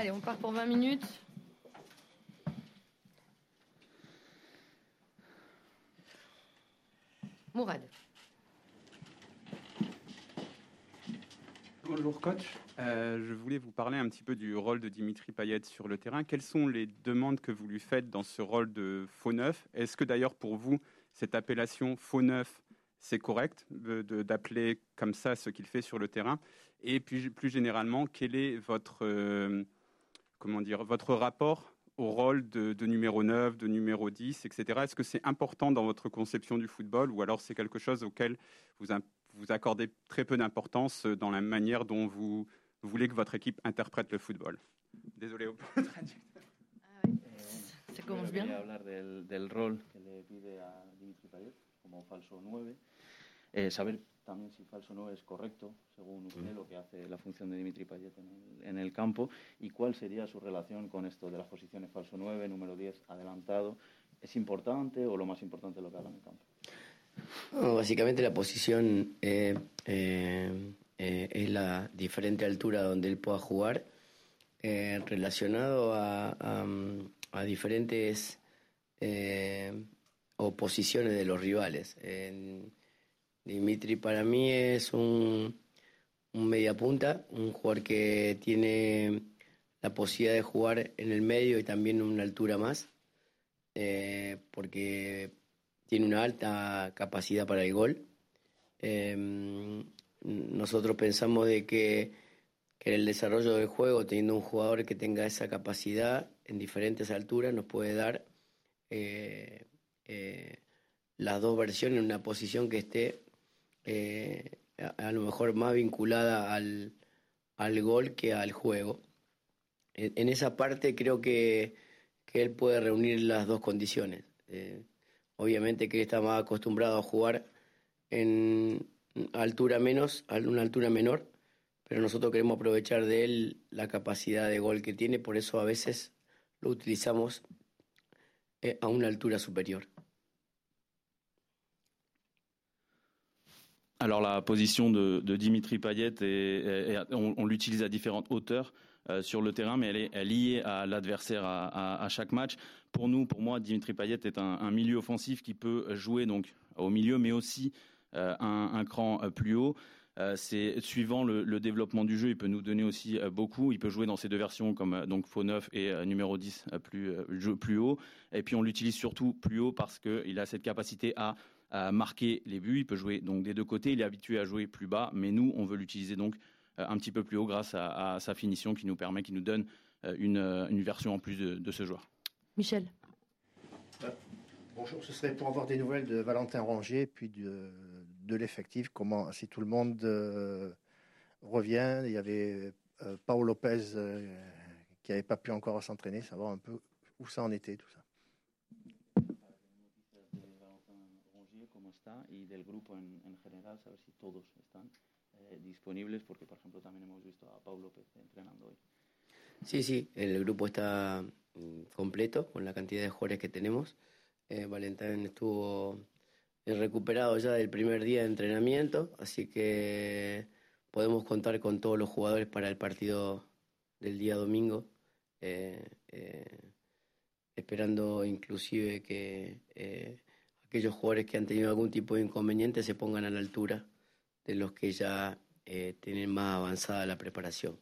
Allez, on part pour 20 minutes. Mourad. Bonjour coach, euh, je voulais vous parler un petit peu du rôle de Dimitri Payet sur le terrain. Quelles sont les demandes que vous lui faites dans ce rôle de faux neuf? Est-ce que d'ailleurs pour vous, cette appellation faux neuf, c'est correct d'appeler comme ça ce qu'il fait sur le terrain? Et puis plus généralement, quel est votre, euh, comment dire, votre rapport au rôle de, de, numéro 9, de numéro 10, etc. Est-ce que c'est important dans votre conception du football ou alors c'est quelque chose auquel vous, vous accordez très peu d'importance dans la manière dont vous, voulez que votre équipe interprète le football? Désolé le traducteur. Ah oui. Ça commence bien. hablar del, del rol que le pide a Dimitri Payet como falso 9. Eh, saber también si falso 9 es correcto, según usted, lo que hace la función de Dimitri Payet en el, en el campo, y cuál sería su relación con esto de las posiciones falso 9, número 10 adelantado. ¿Es importante o lo más importante es lo que haga en el campo? básicamente la posición eh, eh, eh, es la diferente altura donde él pueda jugar relacionado a, a, diferentes oposiciones de los rivales. Dimitri para mí es un, un mediapunta, un jugador que tiene la posibilidad de jugar en el medio y también una altura más, porque tiene una alta capacidad para el gol. Em, nosotros pensamos de que, que, el desarrollo del juego, teniendo un jugador que tenga esa capacidad en diferentes alturas, nos puede dar eh, eh, las dos versiones en una posición que esté eh, a, lo mejor más vinculada al, al, gol que al juego. En, esa parte creo que, que, él puede reunir las dos condiciones. Obviamente que está más acostumbrado a jugar en altura menos, a una altura menor, pero nosotros queremos aprovechar de él la capacidad de gol que tiene, por eso a veces lo utilizamos eh, a una altura supérieure. Alors la position de, Dimitri Payet, est, on, l'utilise à différentes hauteurs. Euh, sur le terrain, mais elle est, liée à l'adversaire à, chaque match. Pour nous, pour moi, Dimitri Payet est un, milieu offensif qui peut jouer donc au milieu, mais aussi euh, un, cran euh, plus haut. c'est suivant le, développement du jeu, il peut nous donner aussi beaucoup. Il peut jouer dans ces deux versions comme donc faux 9 et numéro 10 plus plus haut. Et puis on l'utilise surtout plus haut parce qu'il a cette capacité à, à, marquer les buts. Il peut jouer donc des deux côtés. Il est habitué à jouer plus bas, mais nous on veut l'utiliser donc Euh, un petit peu plus haut grâce à, à, sa finition qui nous permet, qui nous donne euh, une, euh, une version en plus de, de ce joueur. Michel. bonjour, ce serait pour avoir des nouvelles de Valentin Rongier, puis de, de l'effectif. Comment, si tout le monde euh, revient, il y avait euh, Paolo Lopez euh, qui n'avait pas pu encore s'entraîner, savoir un peu où ça en était, tout ça. Y del grupo en, en general, saber si todos están eh, disponibles, porque por ejemplo también hemos visto a Paulo López entrenando hoy. Sí, sí, el grupo está mm, completo con la cantidad de jugadores que tenemos. Eh, Valentín estuvo eh, recuperado ya del primer día de entrenamiento, así que podemos contar con todos los jugadores para el partido del día domingo, eh, eh, esperando inclusive que eh, aquellos jugadores que han tenido algún tipo de inconveniente se pongan a la altura de los que ya eh, tienen más avanzada la preparación.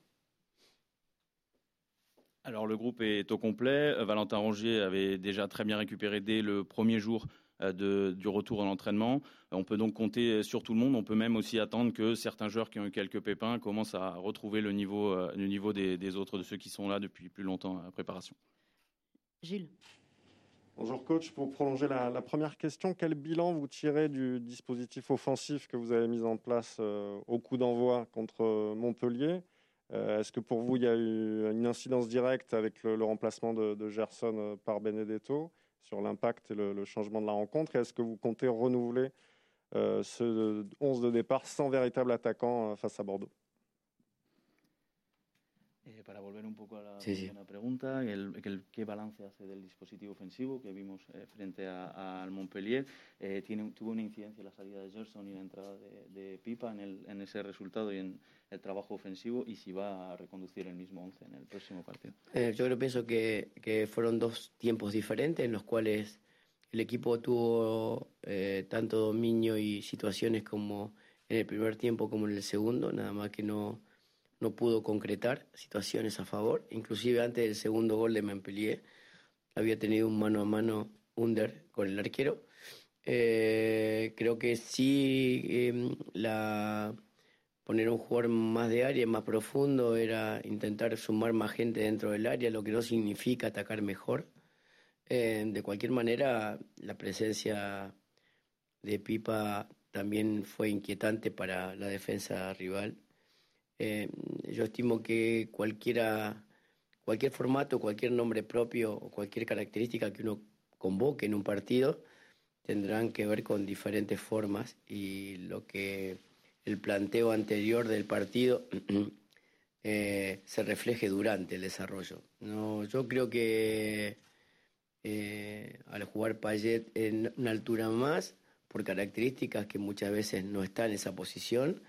Alors le groupe est au complet. Valentin Rongier avait déjà très bien récupéré dès le premier jour euh, de, du retour à l'entraînement. On peut donc compter sur tout le monde. On peut même aussi attendre que certains joueurs qui ont eu quelques pépins commencent à retrouver le niveau, euh, le niveau des, des autres, de ceux qui sont là depuis plus longtemps à la préparation. Gilles. Bonjour coach, pour prolonger la, première question, quel bilan vous tirez du dispositif offensif que vous avez mis en place euh, au coup d'envoi contre Montpellier? Euh, Est-ce que pour vous il y a eu une incidence directe avec le, remplacement de, Gerson euh, par Benedetto sur l'impact et le, changement de la rencontre? Est-ce que vous comptez renouveler ce 11 de départ sans véritable attaquant face à Bordeaux? Eh, para volver un poco a la primera pregunta, el, ¿qué balance hace del dispositivo ofensivo que vimos eh, frente al Montpellier? Eh, tiene, ¿Tuvo una incidencia la salida de Gerson y la entrada de, Pipa en, ese resultado y en el trabajo ofensivo? ¿Y si va a reconducir el mismo 11 en el próximo partido? yo creo pienso que, que, fueron dos tiempos diferentes en los cuales el equipo tuvo tanto dominio y situaciones como en el primer tiempo como en el segundo, nada más que no no pudo concretar situaciones a favor. Inclusive antes del segundo gol de Montpellier había tenido un mano a mano under con el arquero. Eh, creo que sí em, poner un jugador más de área, más profundo, era intentar sumar más gente dentro del área, lo que no significa atacar mejor. Eh, de cualquier manera, la presencia de Pipa también fue inquietante para la defensa rival eh, yo estimo que cualquiera, cualquier formato, cualquier nombre propio o cualquier característica que uno convoque en un partido tendrán que ver con diferentes formas y lo que el planteo anterior del partido eh, se refleje durante el desarrollo. No, yo creo que eh, al jugar Payet en una altura más, por características que muchas veces no está en esa posición,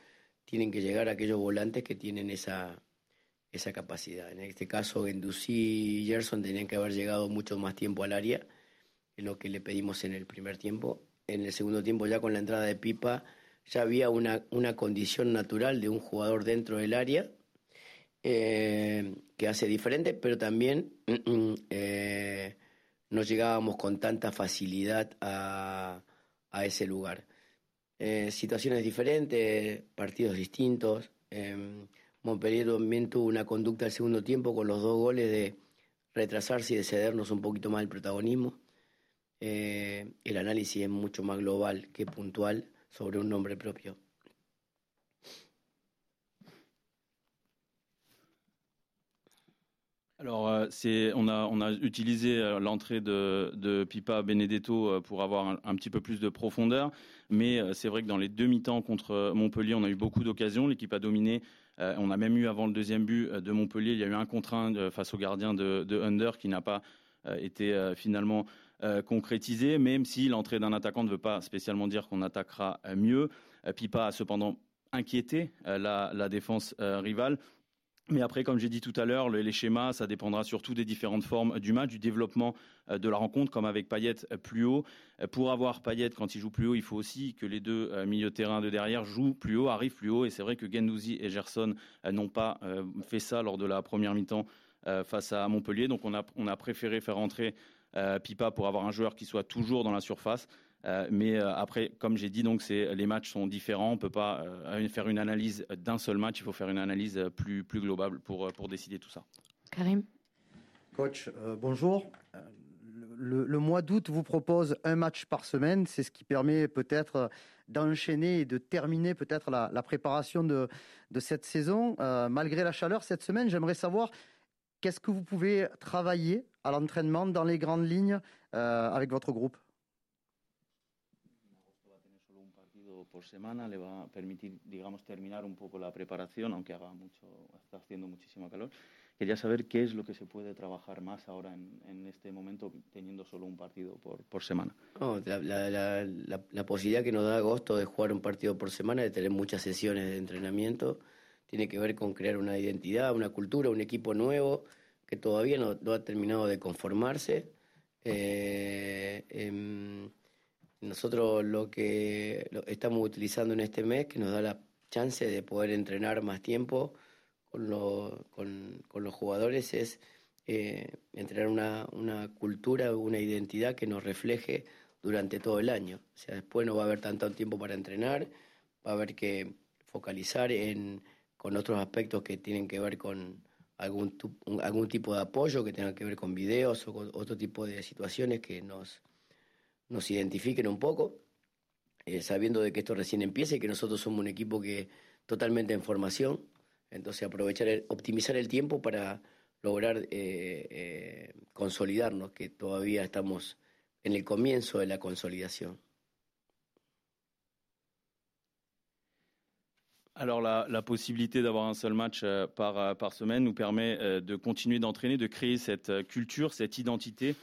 tienen que llegar aquellos volantes que tienen esa, esa capacidad. En este caso, Endusí y Gerson tenían que haber llegado mucho más tiempo al área, en lo que le pedimos en el primer tiempo. En el segundo tiempo, ya con la entrada de Pipa, ya había una, una condición natural de un jugador dentro del área eh, que hace diferente, pero también eh, no llegábamos con tanta facilidad a, a ese lugar. Eh, situaciones diferentes, partidos distintos. Eh, Montpellier también tuvo una conducta al segundo tiempo con los dos goles de retrasarse y de cedernos un poquito más el protagonismo. Eh, el análisis es mucho más global que puntual sobre un nombre propio. Alors, euh, c'est, on, a, on a utilisé euh, l'entrée de, de, Pipa Benedetto euh, pour avoir un, petit peu plus de profondeur, mais c'est vrai que dans les demi-temps contre Montpellier, on a eu beaucoup d'occasions. L'équipe a dominé. on a même eu avant le deuxième but de Montpellier, il y a eu un contre un face au gardien de, de Under qui n'a pas été finalement concrétisé, même si l'entrée d'un attaquant ne veut pas spécialement dire qu'on attaquera mieux. Pipa a cependant inquiété la défense rivale. Mais après, comme j'ai dit tout à l'heure, les schémas, ça dépendra surtout des différentes formes du match, du développement euh, de la rencontre, comme avec Payet euh, plus haut. Euh, pour avoir Payet quand il joue plus haut, il faut aussi que les deux milieux de terrain de derrière jouent plus haut, arrivent plus haut. Et c'est vrai que Gendouzi et Gerson n'ont pas fait ça lors de la première mi-temps face à Montpellier. Donc on a, on a préféré faire rentrer Pipa pour avoir un joueur qui soit toujours dans la surface. Euh, mais euh, après, comme j'ai dit, donc les matchs sont différents. On ne peut pas euh, faire une analyse d'un seul match. Il faut faire une analyse plus, plus globale pour, pour décider tout ça. Karim Coach, bonjour. Le, mois d'août vous propose un match par semaine. C'est ce qui permet peut-être d'enchaîner et de terminer peut-être la, la, préparation de, de cette saison. malgré la chaleur cette semaine, j'aimerais savoir qu'est-ce que vous pouvez travailler à l'entraînement dans les grandes lignes avec votre groupe? Por semana le va a permitir, digamos, terminar un poco la preparación, aunque haga mucho, está haciendo muchísima calor. Quería saber qué es lo que se puede trabajar más ahora en, este momento, teniendo solo un partido por, semana. la, la, posibilidad que nos da agosto de jugar un partido por semana, de tener muchas sesiones de entrenamiento, tiene que ver con crear una identidad, una cultura, un equipo nuevo que todavía no, ha terminado de conformarse. Eh, eh, nosotros lo que estamos utilizando en este mes, que nos da la chance de poder entrenar más tiempo con, con, los jugadores, es eh, entrenar una, una cultura, una identidad que nos refleje durante todo el año. O sea, después no va a haber tanto tiempo para entrenar, va a haber que focalizar en, con otros aspectos que tienen que ver con algún, algún tipo de apoyo, que tenga que ver con videos o con otro tipo de situaciones que nos nos identifiquen un poco, eh, sabiendo de que esto recién empieza y que nosotros somos un equipo que totalmente en formación, entonces aprovechar, optimizar el tiempo para lograr eh, eh, consolidarnos, que todavía estamos en el comienzo de la consolidación. alors la, la possibilité d'avoir un seul match par, par semaine nous permet de continuer d'entraîner, de créer cette culture, cette identité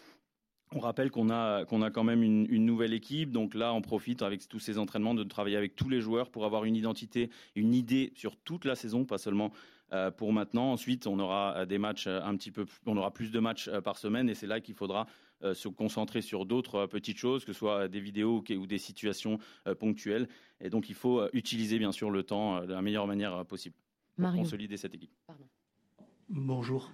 on rappelle qu'on a, qu'on a quand même une, nouvelle équipe, donc là on profite avec tous ces entraînements de travailler avec tous les joueurs pour avoir une identité, une idée sur toute la saison, pas seulement euh, pour maintenant. Ensuite, on aura euh, des matchs euh, un petit peu, on aura plus de matchs par semaine et c'est là qu'il faudra se concentrer sur d'autres petites choses, que ce soit des vidéos ou des situations ponctuelles. Et donc il faut utiliser bien sûr le temps de la meilleure manière possible pour consolider cette équipe. Bonjour.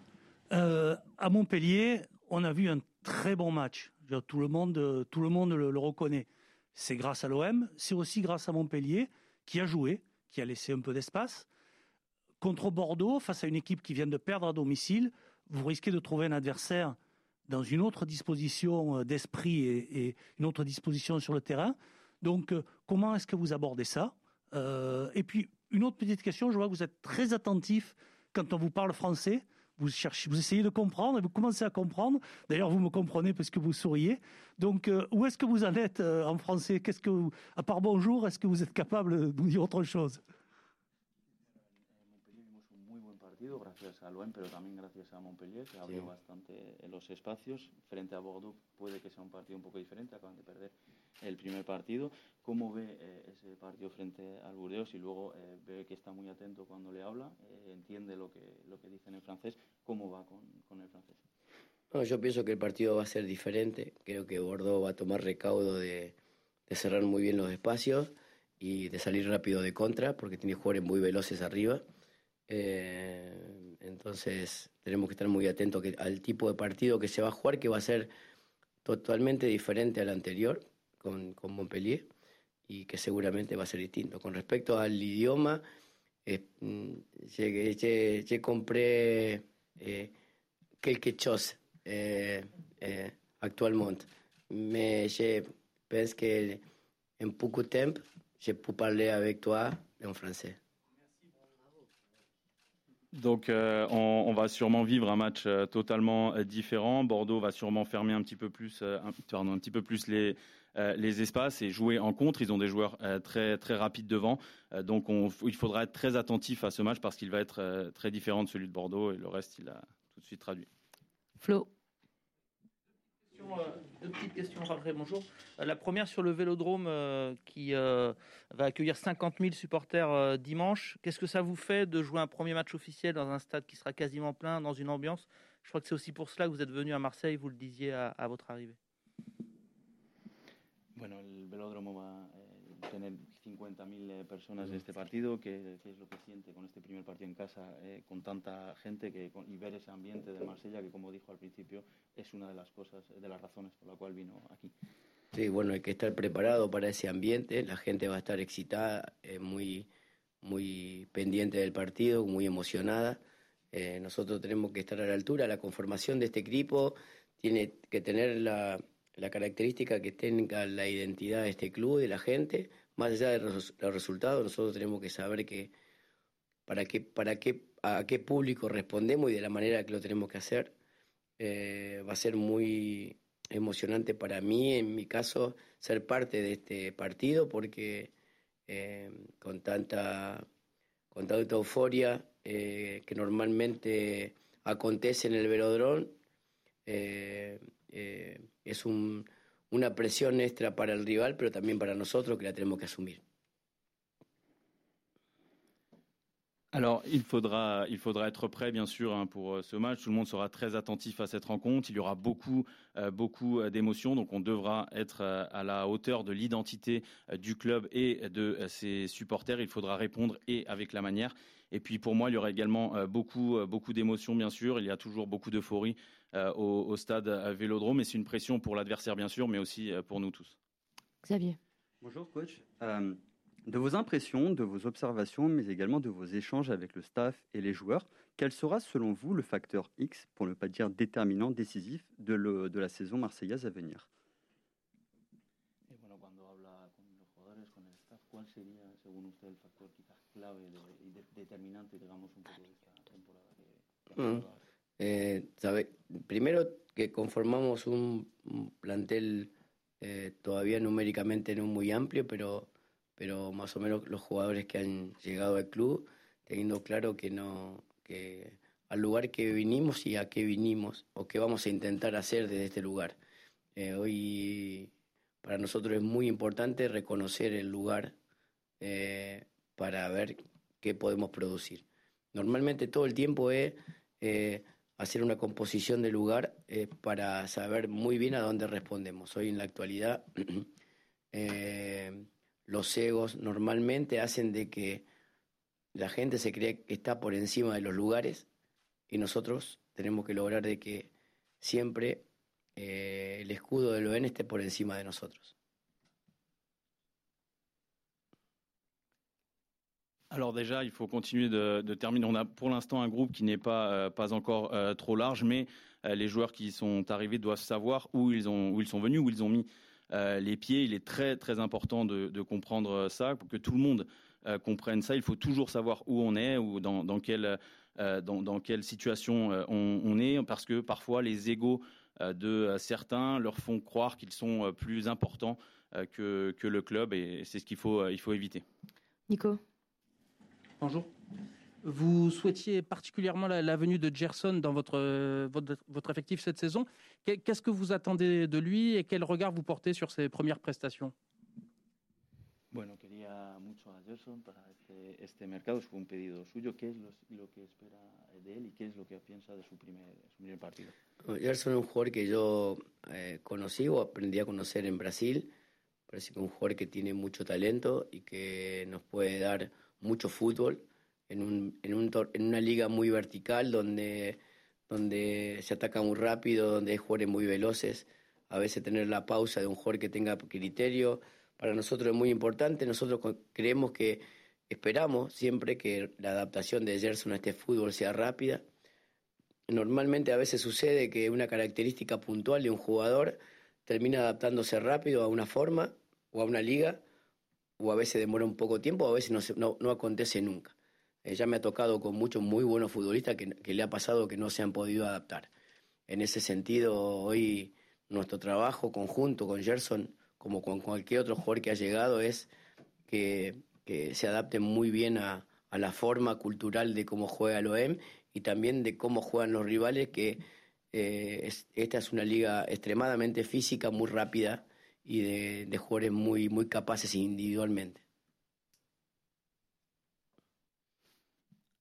à Montpellier, on a vu un très bon match. Tout le monde, tout le, monde le, reconnaît. C'est grâce à l'OM, c'est aussi grâce à Montpellier qui a joué, qui a laissé un peu d'espace. Contre Bordeaux, face à une équipe qui vient de perdre à domicile, vous risquez de trouver un adversaire dans une autre disposition euh, d'esprit et, une autre disposition sur le terrain. Donc, euh, comment est-ce que vous abordez ça? Euh, Et puis, une autre petite question, je vois que vous êtes très attentif quand on vous parle français vous cherchez, vous essayez de comprendre et vous commencez à comprendre. D'ailleurs, vous me comprenez parce que vous souriez. Donc, euh, où est-ce que vous en êtes euh, en français? Qu'est-ce que, à part bonjour, est-ce que vous êtes capable de nous dire autre chose? Gracias a Loen, pero también gracias a Montpellier, que abrió sí. bastante los espacios. Frente a Bordeaux puede que sea un partido un poco diferente, acaban de perder el primer partido. ¿Cómo ve eh, ese partido frente al Burdeos? Y luego eh, ve que está muy atento cuando le habla, eh, entiende lo que, lo que dice en francés. ¿Cómo va con, con el francés? No, yo pienso que el partido va a ser diferente. Creo que Bordeaux va a tomar recaudo de, de cerrar muy bien los espacios y de salir rápido de contra, porque tiene jugadores muy veloces arriba. Eh, entonces tenemos que estar muy atentos al tipo de partido que se va a jugar, que va a ser totalmente diferente al anterior con, con Montpellier y que seguramente va a ser distinto. Con respecto al idioma, eh, mm, compré eh, quelques choses eh, eh, actualmente. Mais je pense que en de temps, je peux parler avec toi en français. Donc euh, on, va sûrement vivre un match euh, totalement euh, différent. Bordeaux va sûrement fermer un petit peu plus, un, petit peu plus les, les espaces et jouer en contre. Ils ont des joueurs très très rapides devant, donc il faudra être très attentif à ce match parce qu'il va être très différent de celui de Bordeaux et le reste il a tout de suite traduit. Flo. Euh, deux petites questions, Raphaël, bonjour. Euh, la première sur le Vélodrome euh, qui va accueillir 50 000 supporters dimanche. Qu'est-ce que ça vous fait de jouer un premier match officiel dans un stade qui sera quasiment plein, dans une ambiance? Je crois que c'est aussi pour cela que vous êtes venu à Marseille, vous le disiez à, votre arrivée. 50.000 eh, personas de este partido, que, que, es lo que siente con este primer partido en casa, eh, con tanta gente que, con, y ver ese ambiente de Marsella, que como dijo al principio, es una de las cosas, de las razones por la cual vino aquí. Sí, bueno, hay que estar preparado para ese ambiente, la gente va a estar excitada, eh, muy, muy pendiente del partido, muy emocionada. Eh, nosotros tenemos que estar a la altura, la conformación de este equipo tiene que tener la, la característica que tenga la identidad de este club, de la gente, más allá de los, resultados, nosotros tenemos que saber que para qué, para qué, a qué público respondemos y de la manera que lo tenemos que hacer. Eh, va a ser muy emocionante para mí, en mi caso, ser parte de este partido porque eh, con tanta con tanta euforia eh, que normalmente acontece en el velodrón, es un una presión extra para el rival, pero también para nosotros que la tenemos que asumir. Alors, il faudra, il faudra être prêt, bien sûr, hein, pour euh, ce match. Tout le monde sera très attentif à cette rencontre. Il y aura beaucoup, euh, beaucoup euh, d'émotions. Donc, on devra être à la hauteur de l'identité du club et de ses supporters. Il faudra répondre et avec la manière. Et puis, pour moi, il y aura également beaucoup, beaucoup d'émotions, bien sûr. Il y a toujours beaucoup d'euphorie au, au, stade Vélodrome. Et c'est une pression pour l'adversaire, bien sûr, mais aussi pour nous tous. Xavier. Bonjour, coach. De vos impressions, de vos observations, mais également de vos échanges avec le staff et les joueurs, quel sera selon vous le facteur X, pour ne pas dire déterminant, décisif, de, le, de la saison marseillaise à venir? Eh, sabe, primero que conformamos un plantel eh, todavía numéricamente no muy amplio, pero pero más o menos los jugadores que han llegado al club, teniendo claro que no, que al lugar que vinimos y a qué vinimos o qué vamos a intentar hacer desde este lugar. Eh, hoy para nosotros es muy importante reconocer el lugar eh, para ver qué podemos producir. Normalmente todo el tiempo es eh, hacer una composición del lugar para saber muy bien a dónde respondemos. Hoy en la actualidad los egos normalmente hacen de que la gente se cree que está por encima de los lugares y nosotros tenemos que lograr de que siempre eh, el escudo del ON esté por encima de nosotros. Alors déjà, il faut continuer de, terminer. On a pour l'instant un groupe qui n'est pas, euh, pas encore euh, trop large, mais euh, les joueurs qui sont arrivés doivent savoir où ils, ont, où ils sont venus, où ils ont mis les pieds. Il est très très important de, comprendre ça, pour que tout le monde comprenne ça. Il faut toujours savoir où on est, ou dans, dans quelle, dans, quelle situation on, est, parce que parfois les égaux de certains leur font croire qu'ils sont plus importants que, que, le club et c'est ce qu'il faut, il faut éviter. Nico? Bonjour. Vous souhaitiez particulièrement la, la, venue de Gerson dans votre, votre, votre effectif cette saison. Qu'est-ce que vous attendez de lui et quel regard vous portez sur ses premières prestations? Bueno, quería mucho a Gerson para este, este mercado, fue un pedido suyo. ¿Qué es lo, lo, que espera de él y qué es lo que piensa de su primer, su primer partido? Gerson es un jugador que yo eh, conocí o aprendí a conocer en Brasil. Parece que es un jugador que tiene mucho talento y que nos puede dar mucho fútbol en, un, en, un, en una liga muy vertical donde, donde se ataca muy rápido, donde hay jugadores muy veloces. A veces tener la pausa de un jugador que tenga criterio para nosotros es muy importante. Nosotros creemos que esperamos siempre que la adaptación de Gerson a este fútbol sea rápida. Normalmente a veces sucede que una característica puntual de un jugador termina adaptándose rápido a una forma o a una liga, o a veces demora un poco tiempo, o a veces no, no, acontece nunca. Eh, ya me ha tocado con muchos muy buenos futbolistas que, le ha pasado que no se han podido adaptar. En ese sentido, hoy nuestro trabajo conjunto con Gerson como con cualquier otro jugador que ha llegado, es que, se adapte muy bien a, la forma cultural de cómo juega el OEM y también de cómo juegan los rivales, que eh, es, esta es una liga extremadamente física, muy rápida y de, de jugadores muy, muy capaces individualmente.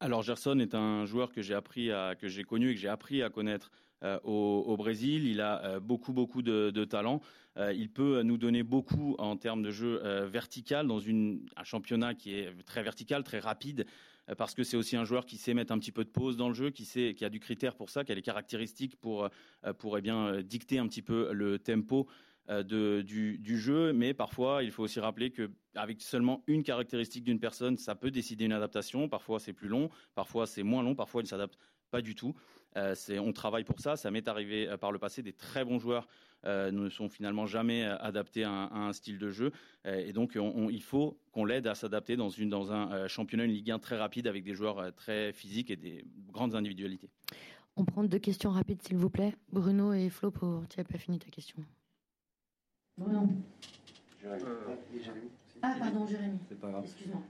Alors Gerson est un joueur que j'ai appris à, que j'ai connu et que j'ai appris à connaître euh, au, Brésil. Il a euh, beaucoup beaucoup de, talent. Euh, il peut nous donner beaucoup en termes de jeu vertical dans une, un championnat qui est très vertical, très rapide. Parce que c'est aussi un joueur qui sait mettre un petit peu de pause dans le jeu, qui, sait, qui a du critère pour ça, qui a les caractéristiques pour, pour eh bien, dicter un petit peu le tempo de, du, jeu, mais parfois il faut aussi rappeler qu'avec seulement une caractéristique d'une personne, ça peut décider une adaptation. Parfois c'est plus long, parfois c'est moins long, parfois il ne s'adapte pas du tout. Euh, on travaille pour ça. Ça m'est arrivé euh, par le passé. Des très bons joueurs euh, ne sont finalement jamais euh, adaptés à un, style de jeu. Euh, et donc, on, on, il faut qu'on l'aide à s'adapter dans, dans un championnat, une Ligue 1 très rapide avec des joueurs très physiques et des grandes individualités. On prend deux questions rapides, s'il vous plaît. Bruno et Flo, pour... tu n'as pas fini ta question. Bruno. Ah, pardon, Jérémy. C'est pas grave. Excuse-moi.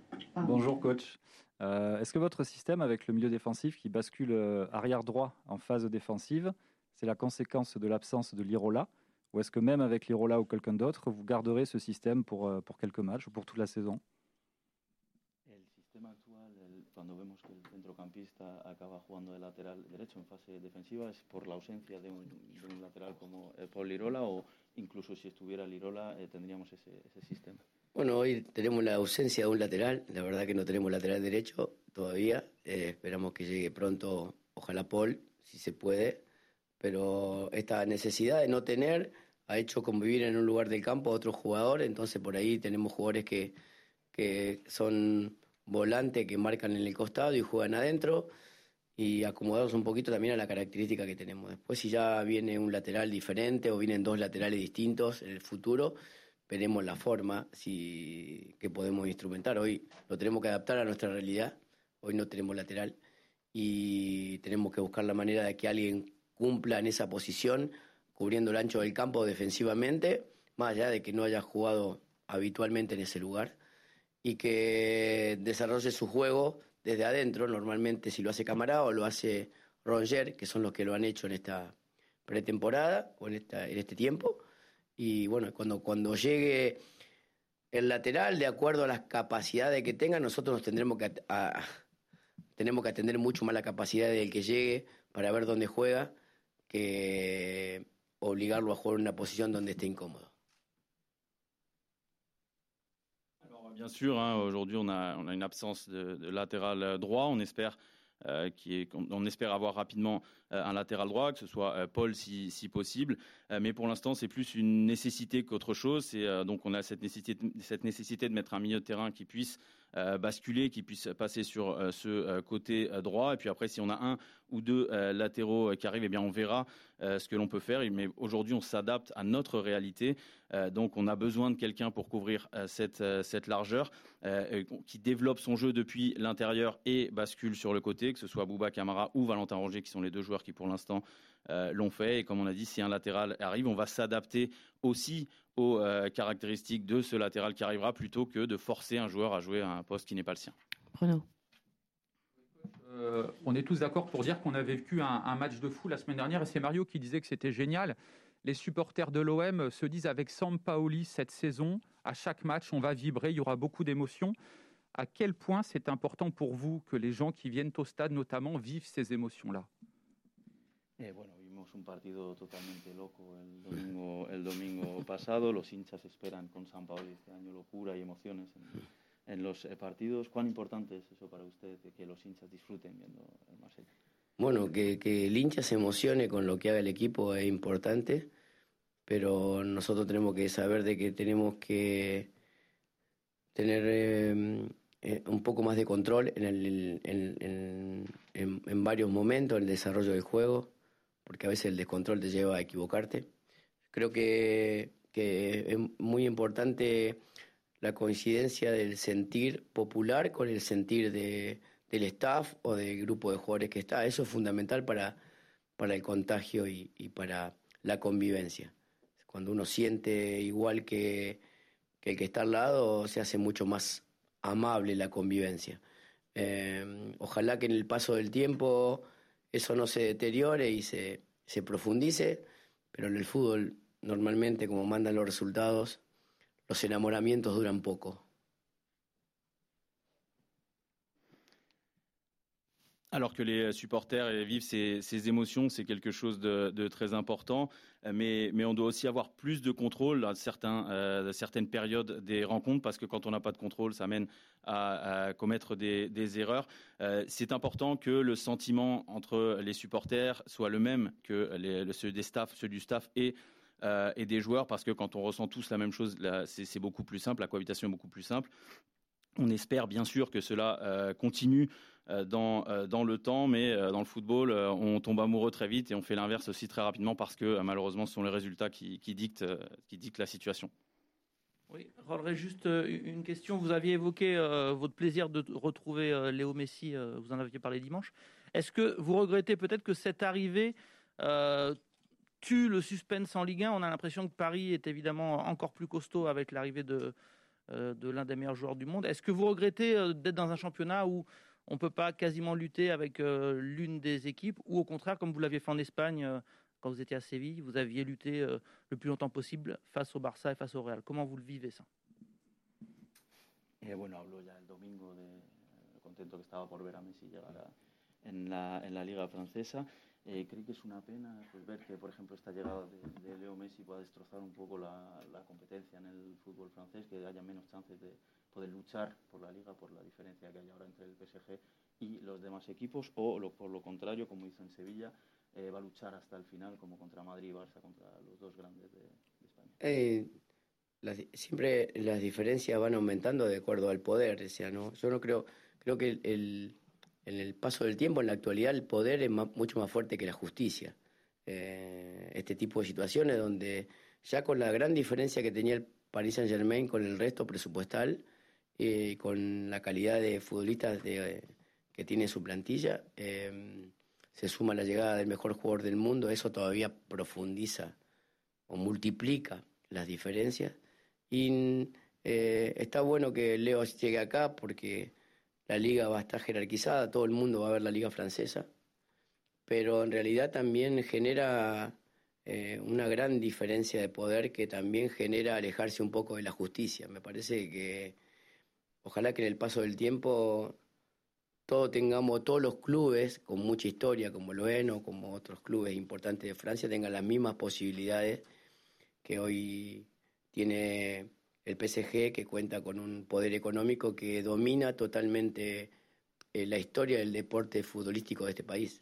Bonjour, coach. Euh, Est-ce que votre système avec le milieu défensif qui bascule euh, arrière droit en phase défensive, c'est la conséquence de l'absence de l'Irola? Ou est-ce que même avec l'Irola ou quelqu'un d'autre, vous garderez ce système pour, euh, pour quelques matchs ou pour toute la saison? Cuando vemos que el centrocampista acaba jugando de lateral derecho en fase defensiva, ¿es por la ausencia de un, de un lateral como eh, Paul Lirola o incluso si estuviera Lirola eh, tendríamos ese, ese sistema? Bueno, hoy tenemos la ausencia de un lateral, la verdad que no tenemos lateral derecho todavía, eh, esperamos que llegue pronto, ojalá Paul, si se puede, pero esta necesidad de no tener ha hecho convivir en un lugar del campo a otro jugador, entonces por ahí tenemos jugadores que, que son volantes, que marcan en el costado y juegan adentro, y acomodados un poquito también a la característica que tenemos. Después si ya viene un lateral diferente o vienen dos laterales distintos en el futuro, veremos la forma si, que podemos instrumentar. Hoy lo tenemos que adaptar a nuestra realidad, hoy no tenemos lateral y tenemos que buscar la manera de que alguien cumpla en esa posición, cubriendo el ancho del campo defensivamente, más allá de que no haya jugado habitualmente en ese lugar. Y que desarrolle su juego desde adentro, normalmente si lo hace Camará o lo hace Roger, que son los que lo han hecho en esta pretemporada o en, esta, en este tiempo. Y bueno, cuando, cuando llegue el lateral, de acuerdo a las capacidades que tenga, nosotros nos tendremos que, tenemos que atender mucho más la capacidad del que llegue para ver dónde juega que obligarlo a jugar en una posición donde esté incómodo. Bien sûr, hein, aujourd'hui on a, une absence de, latéral droit. On espère euh, qui est, on espère avoir rapidement euh, un latéral droit, que ce soit euh, Paul si, si possible. mais pour l'instant, c'est plus une nécessité qu'autre chose. Donc on a cette nécessité de mettre un milieu de terrain qui puisse basculer, qui puisse passer sur ce côté droit. Et puis après, si on a un ou deux latéraux qui arrivent, eh bien on verra ce que l'on peut faire. Mais aujourd'hui, on s'adapte à notre réalité. donc on a besoin de quelqu'un pour couvrir cette, cette largeur, qui développe son jeu depuis l'intérieur et bascule sur le côté, que ce soit Bouba Camara ou Valentin Rongier, qui sont les deux joueurs qui pour l'instant euh, l'ont fait. Et comme on a dit, si un latéral arrive, on va s'adapter aussi aux euh, caractéristiques de ce latéral qui arrivera plutôt que de forcer un joueur à jouer à un poste qui n'est pas le sien. Bruno. Euh, on est tous d'accord pour dire qu'on a vécu un, match de fou la semaine dernière et c'est Mario qui disait que c'était génial. Les supporters de l'OM se disent avec Sampaoli cette saison, à chaque match, on va vibrer, il y aura beaucoup d'émotions. À quel point c'est important pour vous que les gens qui viennent au stade notamment vivent ces émotions-là? Eh, bueno, vimos un partido totalmente loco el domingo, el domingo pasado. Los hinchas esperan con San Paolo este año locura y emociones en, en los eh, partidos. ¿Cuán importante es eso para usted, que los hinchas disfruten viendo el Marsella? Bueno, que, que, el hincha se emocione con lo que haga el equipo es importante, pero nosotros tenemos que saber de que tenemos que tener eh, un poco más de control en, el, en, en, en, varios momentos, el desarrollo del juego porque a veces el descontrol te lleva a equivocarte. Creo que, es muy importante la coincidencia del sentir popular con el sentir de, del staff o del grupo de jugadores que está. Eso es fundamental para, para el contagio y, para la convivencia. Cuando uno siente igual que, el que está al lado, se hace mucho más amable la convivencia. Eh, ojalá que en el paso del tiempo eso no se deteriore y se, se profundice, pero en el fútbol normalmente como mandan los resultados, los enamoramientos duran poco. Alors que les supporters vivent ces, émotions, c'est quelque chose de, très important, mais, mais, on doit aussi avoir plus de contrôle à, certains, euh, certaines périodes des rencontres, parce que quand on n'a pas de contrôle, ça mène à, commettre des, erreurs. Euh, c'est important que le sentiment entre les supporters soit le même que ceux, des staff, ceux du staff et euh, et des joueurs parce que quand on ressent tous la même chose, c'est beaucoup plus simple, la cohabitation est beaucoup plus simple. On espère bien sûr que cela euh, continue euh, dans, euh, dans le temps, mais dans le football, on tombe amoureux très vite et on fait l'inverse aussi très rapidement parce que malheureusement, ce sont les résultats qui, dictent, la situation. Oui, Rollerai juste une question. Vous aviez évoqué votre plaisir de retrouver Léo Messi, vous en aviez parlé dimanche. Est-ce que vous regrettez peut-être que cette arrivée tue le suspense en Ligue 1 On a l'impression que Paris est évidemment encore plus costaud avec l'arrivée de, euh, l'un des meilleurs joueurs du monde. Est-ce que vous regrettez euh, d'être dans un championnat où on ne peut pas quasiment lutter avec euh, l'une des équipes, ou au contraire, comme vous l'aviez fait en Espagne quand vous étiez à Séville, vous aviez lutté le plus longtemps possible face au Barça et face au Real. Comment vous le vivez ça? Eh, en, la, en la liga francesa. Eh, ¿Cree que es una pena pues, ver que, por ejemplo, esta llegada de, Leo Messi pueda destrozar un poco la, la, competencia en el fútbol francés, que haya menos chances de poder luchar por la liga, por la diferencia que hay ahora entre el PSG y los demás equipos, o lo, por lo contrario, como hizo en Sevilla, eh, va a luchar hasta el final, como contra Madrid y Barça, contra los dos grandes de, España? Eh, siempre las diferencias van aumentando de acuerdo al poder, sea, ¿no? Yo no creo, creo que el en el paso del tiempo, en la actualidad, el poder es mucho más fuerte que la justicia. Eh, este tipo de situaciones donde ya con la gran diferencia que tenía el Paris Saint Germain con el resto presupuestal y eh, con la calidad de futbolistas que tiene su plantilla, eh, se suma la llegada del mejor jugador del mundo, eso todavía profundiza o multiplica las diferencias. Y Eh, está bueno que Leo llegue acá porque la liga va a estar jerarquizada, todo el mundo va a ver la liga francesa, pero en realidad también genera eh, una gran diferencia de poder que también genera alejarse un poco de la justicia. Me parece que ojalá que en el paso del tiempo todos tengamos, todos los clubes con mucha historia, como lo o como otros clubes importantes de Francia, tengan las mismas posibilidades que hoy tiene el PSG, que cuenta con un poder económico que domina totalmente eh, la historia del deporte futbolístico de este país.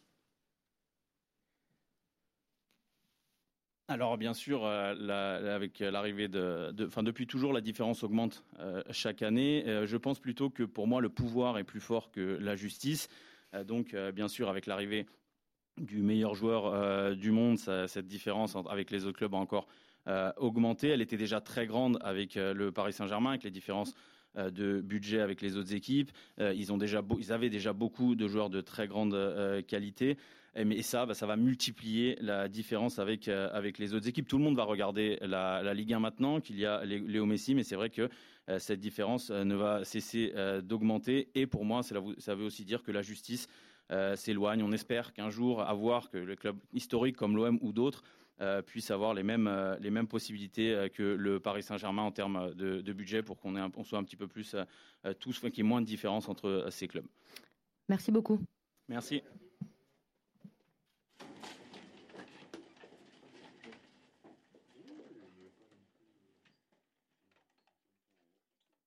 Alors bien sûr, euh, avec l'arrivée de, enfin depuis toujours, la différence augmente euh, chaque année. Euh, je pense plutôt que pour moi, le pouvoir est plus fort que la justice. donc bien sûr, avec l'arrivée du meilleur joueur du monde, cette différence avec les autres clubs a encore augmenté. Elle était déjà très grande avec le Paris Saint-Germain, avec les différences de budget avec les autres équipes. ils, ont déjà ils avaient déjà beaucoup de joueurs de très grande qualité. Et ça, bah, ça va multiplier la différence avec, euh, avec les autres équipes. Tout le monde va regarder la, Ligue 1 maintenant, qu'il y a Léo Messi, mais c'est vrai que euh, cette différence euh, ne va cesser d'augmenter. Et pour moi, ça veut aussi dire que la justice s'éloigne. On espère qu'un jour, avoir que les clubs historiques comme l'OM ou d'autres puissent avoir les mêmes, les mêmes possibilités que le Paris Saint-Germain en termes de, budget pour qu'on on soit un petit peu plus tous, qu'il y ait moins de différence entre ces clubs. Merci beaucoup. Merci.